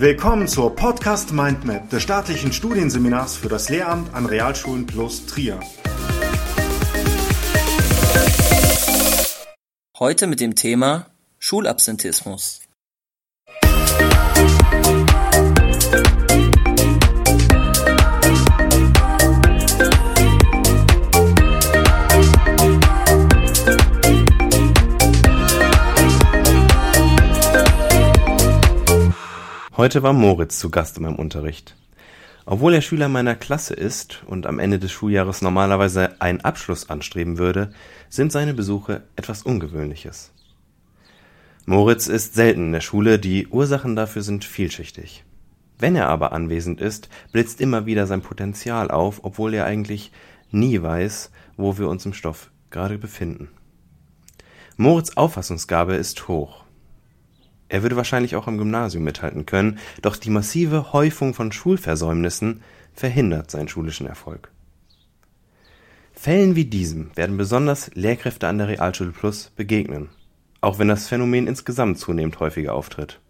Willkommen zur Podcast Mindmap des staatlichen Studienseminars für das Lehramt an Realschulen plus Trier. Heute mit dem Thema Schulabsentismus. Heute war Moritz zu Gast in meinem Unterricht. Obwohl er Schüler meiner Klasse ist und am Ende des Schuljahres normalerweise einen Abschluss anstreben würde, sind seine Besuche etwas Ungewöhnliches. Moritz ist selten in der Schule, die Ursachen dafür sind vielschichtig. Wenn er aber anwesend ist, blitzt immer wieder sein Potenzial auf, obwohl er eigentlich nie weiß, wo wir uns im Stoff gerade befinden. Moritz Auffassungsgabe ist hoch. Er würde wahrscheinlich auch am Gymnasium mithalten können, doch die massive Häufung von Schulversäumnissen verhindert seinen schulischen Erfolg. Fällen wie diesem werden besonders Lehrkräfte an der Realschule Plus begegnen, auch wenn das Phänomen insgesamt zunehmend häufiger auftritt.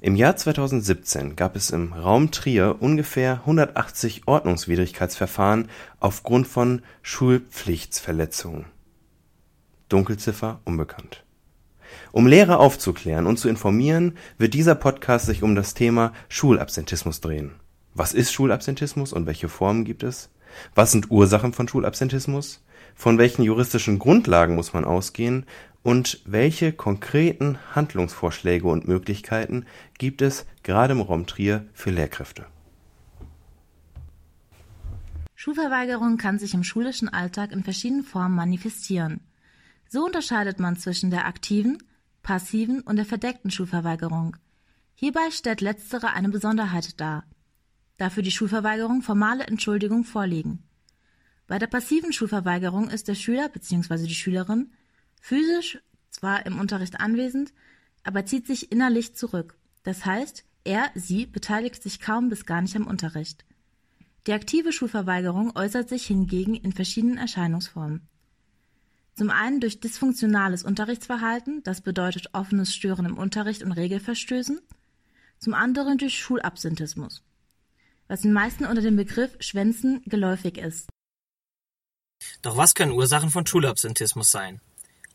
Im Jahr 2017 gab es im Raum Trier ungefähr 180 Ordnungswidrigkeitsverfahren aufgrund von Schulpflichtsverletzungen. Dunkelziffer unbekannt. Um Lehrer aufzuklären und zu informieren, wird dieser Podcast sich um das Thema Schulabsentismus drehen. Was ist Schulabsentismus und welche Formen gibt es? Was sind Ursachen von Schulabsentismus? Von welchen juristischen Grundlagen muss man ausgehen? Und welche konkreten Handlungsvorschläge und Möglichkeiten gibt es gerade im Raum Trier für Lehrkräfte? Schulverweigerung kann sich im schulischen Alltag in verschiedenen Formen manifestieren. So unterscheidet man zwischen der aktiven, passiven und der verdeckten Schulverweigerung. Hierbei stellt letztere eine Besonderheit dar, da für die Schulverweigerung formale Entschuldigung vorliegen. Bei der passiven Schulverweigerung ist der Schüler bzw. die Schülerin physisch zwar im Unterricht anwesend, aber zieht sich innerlich zurück. Das heißt, er, sie beteiligt sich kaum bis gar nicht am Unterricht. Die aktive Schulverweigerung äußert sich hingegen in verschiedenen Erscheinungsformen. Zum einen durch dysfunktionales Unterrichtsverhalten, das bedeutet offenes Stören im Unterricht und Regelverstößen, zum anderen durch Schulabsentismus, was den meisten unter dem Begriff Schwänzen geläufig ist. Doch was können Ursachen von Schulabsentismus sein?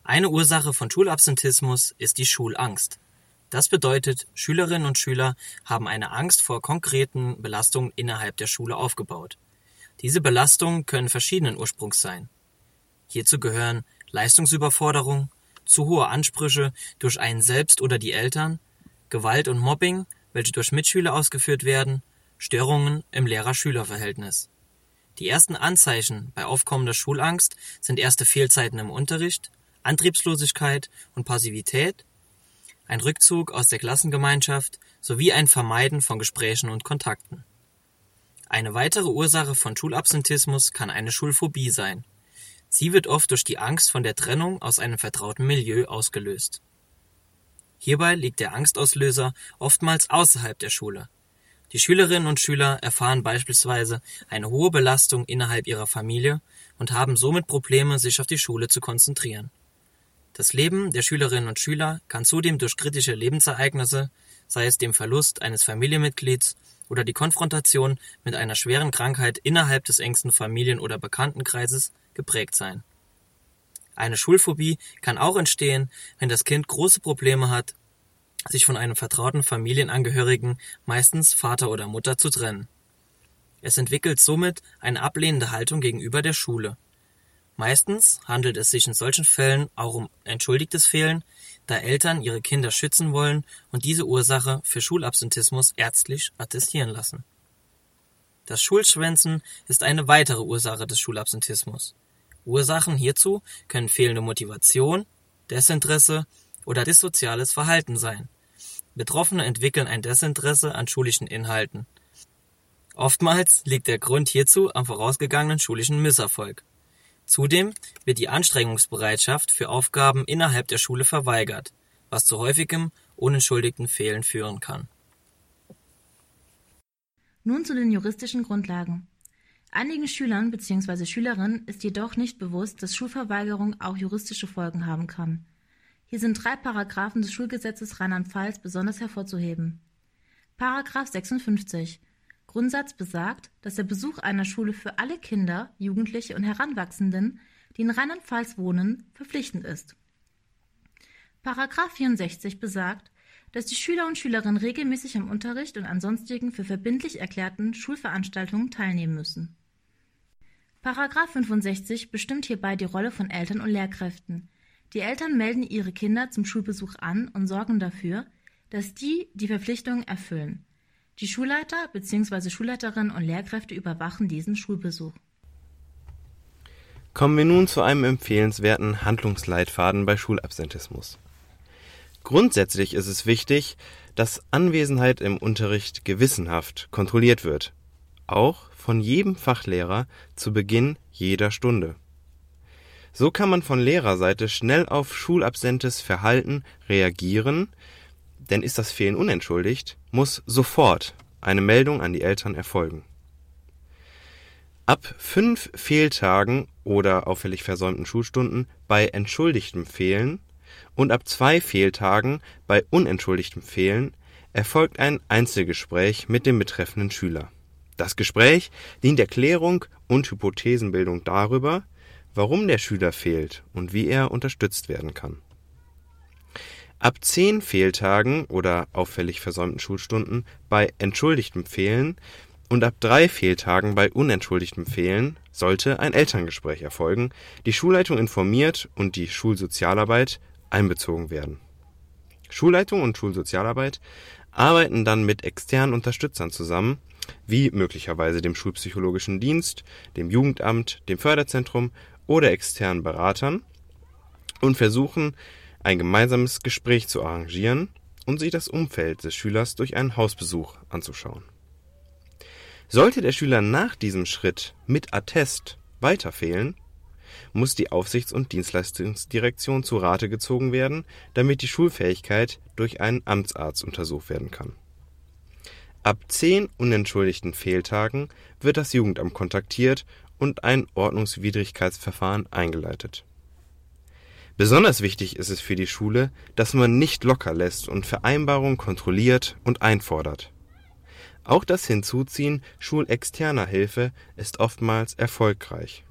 Eine Ursache von Schulabsentismus ist die Schulangst. Das bedeutet, Schülerinnen und Schüler haben eine Angst vor konkreten Belastungen innerhalb der Schule aufgebaut. Diese Belastungen können verschiedenen Ursprungs sein. Hierzu gehören Leistungsüberforderung, zu hohe Ansprüche durch einen selbst oder die Eltern, Gewalt und Mobbing, welche durch Mitschüler ausgeführt werden, Störungen im Lehrer-Schüler-Verhältnis. Die ersten Anzeichen bei aufkommender Schulangst sind erste Fehlzeiten im Unterricht, Antriebslosigkeit und Passivität, ein Rückzug aus der Klassengemeinschaft sowie ein Vermeiden von Gesprächen und Kontakten. Eine weitere Ursache von Schulabsentismus kann eine Schulphobie sein Sie wird oft durch die Angst vor der Trennung aus einem vertrauten Milieu ausgelöst. Hierbei liegt der Angstauslöser oftmals außerhalb der Schule. Die Schülerinnen und Schüler erfahren beispielsweise eine hohe Belastung innerhalb ihrer Familie und haben somit Probleme, sich auf die Schule zu konzentrieren. Das Leben der Schülerinnen und Schüler kann zudem durch kritische Lebensereignisse, sei es dem Verlust eines Familienmitglieds oder die Konfrontation mit einer schweren Krankheit innerhalb des engsten Familien- oder Bekanntenkreises, geprägt sein. Eine Schulphobie kann auch entstehen, wenn das Kind große Probleme hat, sich von einem vertrauten Familienangehörigen, meistens Vater oder Mutter, zu trennen. Es entwickelt somit eine ablehnende Haltung gegenüber der Schule. Meistens handelt es sich in solchen Fällen auch um entschuldigtes Fehlen, da Eltern ihre Kinder schützen wollen und diese Ursache für Schulabsentismus ärztlich attestieren lassen. Das Schulschwänzen ist eine weitere Ursache des Schulabsentismus. Ursachen hierzu können fehlende Motivation, Desinteresse oder dissoziales Verhalten sein. Betroffene entwickeln ein Desinteresse an schulischen Inhalten. Oftmals liegt der Grund hierzu am vorausgegangenen schulischen Misserfolg. Zudem wird die Anstrengungsbereitschaft für Aufgaben innerhalb der Schule verweigert, was zu häufigem unentschuldigten Fehlen führen kann. Nun zu den juristischen Grundlagen. Einigen Schülern bzw. Schülerinnen ist jedoch nicht bewusst, dass Schulverweigerung auch juristische Folgen haben kann. Hier sind drei Paragraphen des Schulgesetzes Rheinland-Pfalz besonders hervorzuheben. Paragraph 56 Grundsatz besagt, dass der Besuch einer Schule für alle Kinder, Jugendliche und Heranwachsenden, die in Rheinland-Pfalz wohnen, verpflichtend ist. Paragraph 64 besagt, dass die Schüler und Schülerinnen regelmäßig am Unterricht und an sonstigen für verbindlich erklärten Schulveranstaltungen teilnehmen müssen. Paragraph 65 bestimmt hierbei die Rolle von Eltern und Lehrkräften. Die Eltern melden ihre Kinder zum Schulbesuch an und sorgen dafür, dass die die Verpflichtungen erfüllen. Die Schulleiter bzw. Schulleiterinnen und Lehrkräfte überwachen diesen Schulbesuch. Kommen wir nun zu einem empfehlenswerten Handlungsleitfaden bei Schulabsentismus. Grundsätzlich ist es wichtig, dass Anwesenheit im Unterricht gewissenhaft kontrolliert wird, auch von jedem Fachlehrer zu Beginn jeder Stunde. So kann man von Lehrerseite schnell auf schulabsentes Verhalten reagieren denn ist das Fehlen unentschuldigt, muss sofort eine Meldung an die Eltern erfolgen. Ab fünf Fehltagen oder auffällig versäumten Schulstunden bei entschuldigtem Fehlen und ab zwei Fehltagen bei unentschuldigtem Fehlen erfolgt ein Einzelgespräch mit dem betreffenden Schüler. Das Gespräch dient der Klärung und Hypothesenbildung darüber, warum der Schüler fehlt und wie er unterstützt werden kann Ab zehn Fehltagen oder auffällig versäumten Schulstunden bei entschuldigtem Fehlen und ab drei Fehltagen bei unentschuldigtem Fehlen sollte ein Elterngespräch erfolgen, die Schulleitung informiert und die Schulsozialarbeit einbezogen werden. Schulleitung und Schulsozialarbeit arbeiten dann mit externen Unterstützern zusammen, wie möglicherweise dem Schulpsychologischen Dienst, dem Jugendamt, dem Förderzentrum oder externen Beratern und versuchen ein gemeinsames Gespräch zu arrangieren und sich das Umfeld des Schülers durch einen Hausbesuch anzuschauen. Sollte der Schüler nach diesem Schritt mit Attest weiter fehlen, muss die Aufsichts- und Dienstleistungsdirektion zu Rate gezogen werden, damit die Schulfähigkeit durch einen Amtsarzt untersucht werden kann. Ab zehn unentschuldigten Fehltagen wird das Jugendamt kontaktiert und ein Ordnungswidrigkeitsverfahren eingeleitet Besonders wichtig ist es für die Schule, dass man nicht locker lässt und Vereinbarungen kontrolliert und einfordert. Auch das Hinzuziehen schulexterner Hilfe ist oftmals erfolgreich.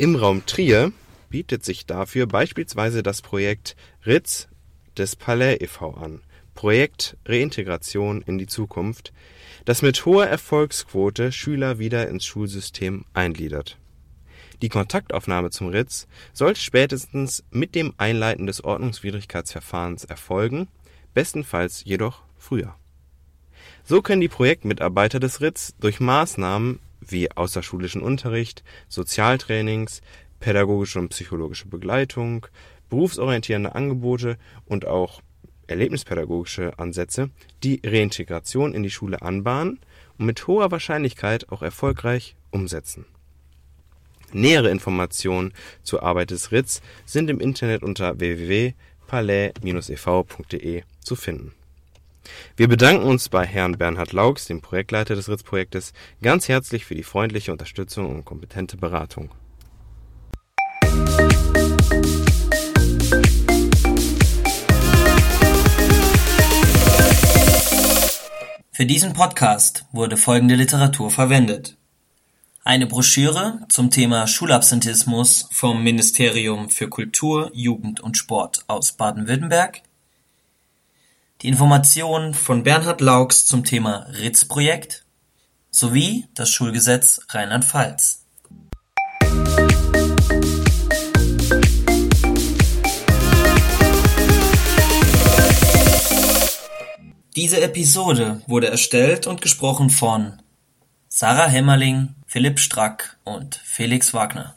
Im Raum Trier bietet sich dafür beispielsweise das Projekt RITZ des Palais e.V. an (Projekt Reintegration in die Zukunft), das mit hoher Erfolgsquote Schüler wieder ins Schulsystem eingliedert die Kontaktaufnahme zum Ritz sollte spätestens mit dem Einleiten des Ordnungswidrigkeitsverfahrens erfolgen, bestenfalls jedoch früher. So können die Projektmitarbeiter des Ritz durch Maßnahmen wie außerschulischen Unterricht, Sozialtrainings, pädagogische und psychologische Begleitung, berufsorientierende Angebote und auch erlebnispädagogische Ansätze die Reintegration in die Schule anbahnen und mit hoher Wahrscheinlichkeit auch erfolgreich umsetzen Nähere Informationen zur Arbeit des RITZ sind im Internet unter www.palais-ev.de zu finden. Wir bedanken uns bei Herrn Bernhard Laux, dem Projektleiter des RITZ-Projektes, ganz herzlich für die freundliche Unterstützung und kompetente Beratung. Für diesen Podcast wurde folgende Literatur verwendet eine Broschüre zum Thema Schulabsentismus vom Ministerium für Kultur, Jugend und Sport aus Baden-Württemberg, die Informationen von Bernhard Laux zum Thema Ritz-Projekt sowie das Schulgesetz Rheinland-Pfalz. Diese Episode wurde erstellt und gesprochen von Sarah Hämmerling, Philipp Strack und Felix Wagner.